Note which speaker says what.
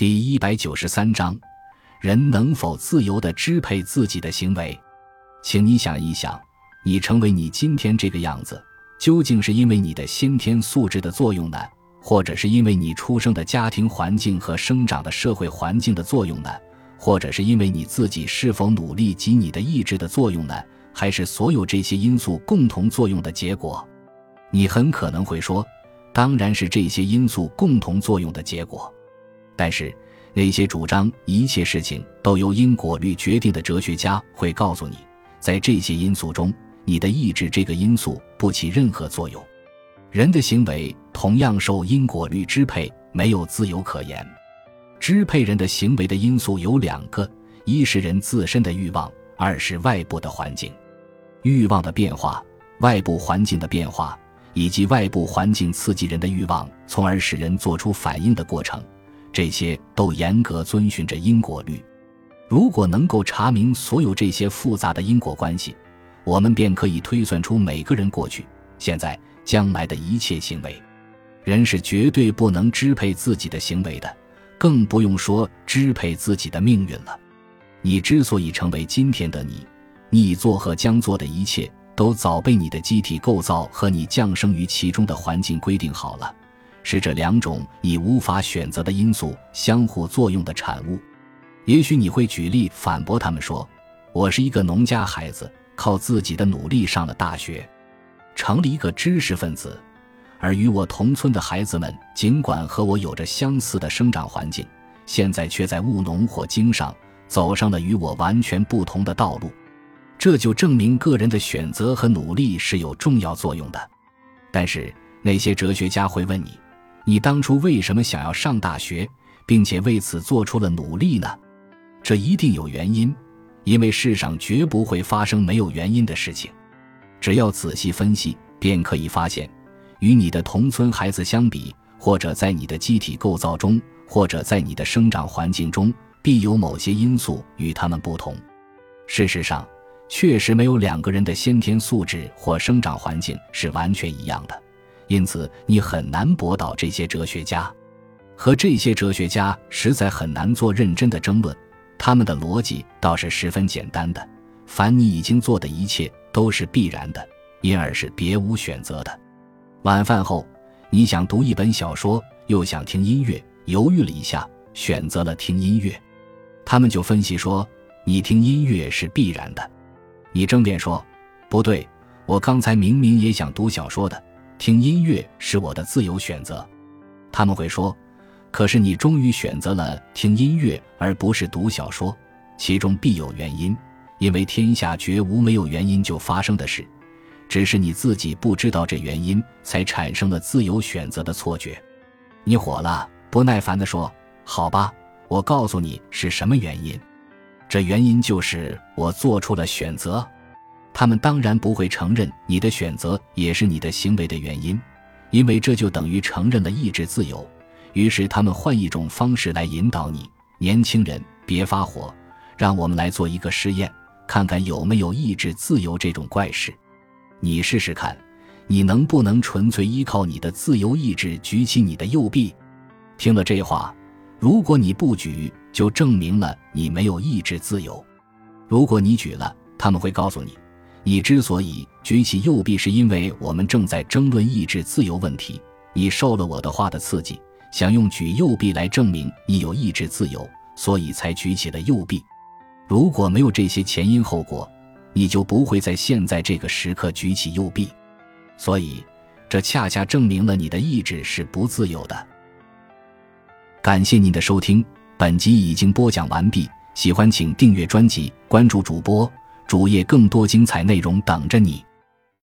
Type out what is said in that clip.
Speaker 1: 第一百九十三章：人能否自由地支配自己的行为？请你想一想，你成为你今天这个样子，究竟是因为你的先天素质的作用呢，或者是因为你出生的家庭环境和生长的社会环境的作用呢，或者是因为你自己是否努力及你的意志的作用呢？还是所有这些因素共同作用的结果？你很可能会说，当然是这些因素共同作用的结果。但是，那些主张一切事情都由因果律决定的哲学家会告诉你，在这些因素中，你的意志这个因素不起任何作用。人的行为同样受因果律支配，没有自由可言。支配人的行为的因素有两个：一是人自身的欲望，二是外部的环境。欲望的变化、外部环境的变化，以及外部环境刺激人的欲望，从而使人做出反应的过程。这些都严格遵循着因果律。如果能够查明所有这些复杂的因果关系，我们便可以推算出每个人过去、现在、将来的一切行为。人是绝对不能支配自己的行为的，更不用说支配自己的命运了。你之所以成为今天的你，你做和将做的一切，都早被你的机体构造和你降生于其中的环境规定好了。是这两种你无法选择的因素相互作用的产物。也许你会举例反驳他们说：“我是一个农家孩子，靠自己的努力上了大学，成了一个知识分子；而与我同村的孩子们，尽管和我有着相似的生长环境，现在却在务农或经商，走上了与我完全不同的道路。这就证明个人的选择和努力是有重要作用的。但是那些哲学家会问你。”你当初为什么想要上大学，并且为此做出了努力呢？这一定有原因，因为世上绝不会发生没有原因的事情。只要仔细分析，便可以发现，与你的同村孩子相比，或者在你的机体构造中，或者在你的生长环境中，必有某些因素与他们不同。事实上，确实没有两个人的先天素质或生长环境是完全一样的。因此，你很难驳倒这些哲学家，和这些哲学家实在很难做认真的争论。他们的逻辑倒是十分简单的：凡你已经做的一切都是必然的，因而是别无选择的。晚饭后，你想读一本小说，又想听音乐，犹豫了一下，选择了听音乐。他们就分析说，你听音乐是必然的。你争辩说，不对，我刚才明明也想读小说的。听音乐是我的自由选择，他们会说：“可是你终于选择了听音乐而不是读小说，其中必有原因，因为天下绝无没有原因就发生的事，只是你自己不知道这原因，才产生了自由选择的错觉。”你火了，不耐烦地说：“好吧，我告诉你是什么原因，这原因就是我做出了选择。”他们当然不会承认你的选择也是你的行为的原因，因为这就等于承认了意志自由。于是他们换一种方式来引导你：年轻人，别发火，让我们来做一个试验，看看有没有意志自由这种怪事。你试试看，你能不能纯粹依靠你的自由意志举起你的右臂？听了这话，如果你不举，就证明了你没有意志自由；如果你举了，他们会告诉你。你之所以举起右臂，是因为我们正在争论意志自由问题。你受了我的话的刺激，想用举右臂来证明你有意志自由，所以才举起了右臂。如果没有这些前因后果，你就不会在现在这个时刻举起右臂。所以，这恰恰证明了你的意志是不自由的。感谢您的收听，本集已经播讲完毕。喜欢请订阅专辑，关注主播。主页更多精彩内容等着你。